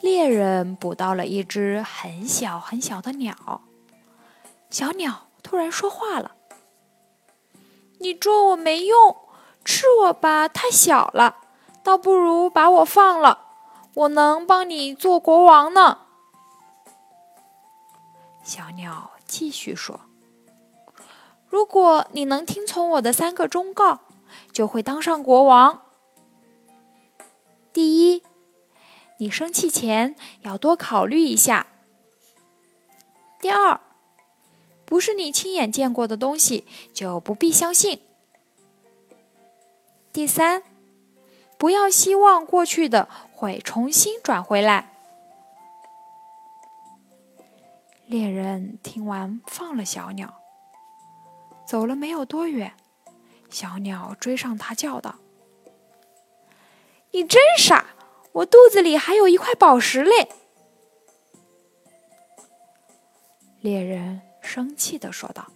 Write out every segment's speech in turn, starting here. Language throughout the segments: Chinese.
猎人捕到了一只很小很小的鸟，小鸟突然说话了：“你捉我没用，吃我吧太小了，倒不如把我放了，我能帮你做国王呢。”小鸟继续说：“如果你能听从我的三个忠告，就会当上国王。你生气前要多考虑一下。第二，不是你亲眼见过的东西就不必相信。第三，不要希望过去的会重新转回来。猎人听完，放了小鸟，走了没有多远，小鸟追上他，叫道：“你真傻！”我肚子里还有一块宝石嘞！猎人生气的说道：“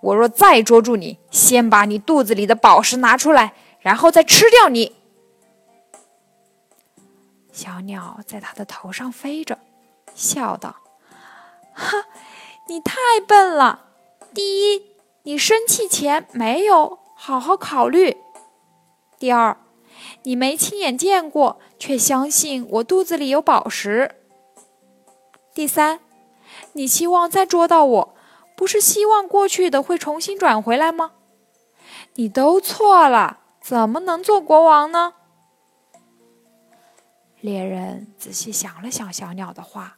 我若再捉住你，先把你肚子里的宝石拿出来，然后再吃掉你。”小鸟在他的头上飞着，笑道：“哈，你太笨了！第一，你生气前没有好好考虑；第二。”你没亲眼见过，却相信我肚子里有宝石。第三，你希望再捉到我，不是希望过去的会重新转回来吗？你都错了，怎么能做国王呢？猎人仔细想了想小鸟的话，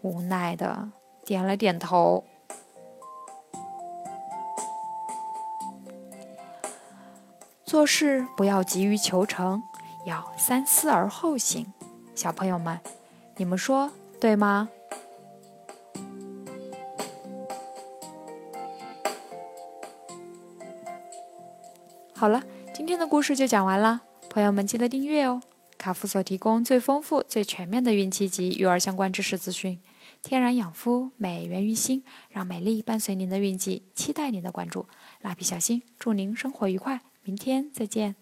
无奈的点了点头。做事不要急于求成，要三思而后行。小朋友们，你们说对吗？好了，今天的故事就讲完了，朋友们记得订阅哦。卡夫所提供最丰富、最全面的孕期及育儿相关知识资讯，天然养肤，美源于心，让美丽伴随您的孕期，期待您的关注。蜡笔小新，祝您生活愉快。明天再见。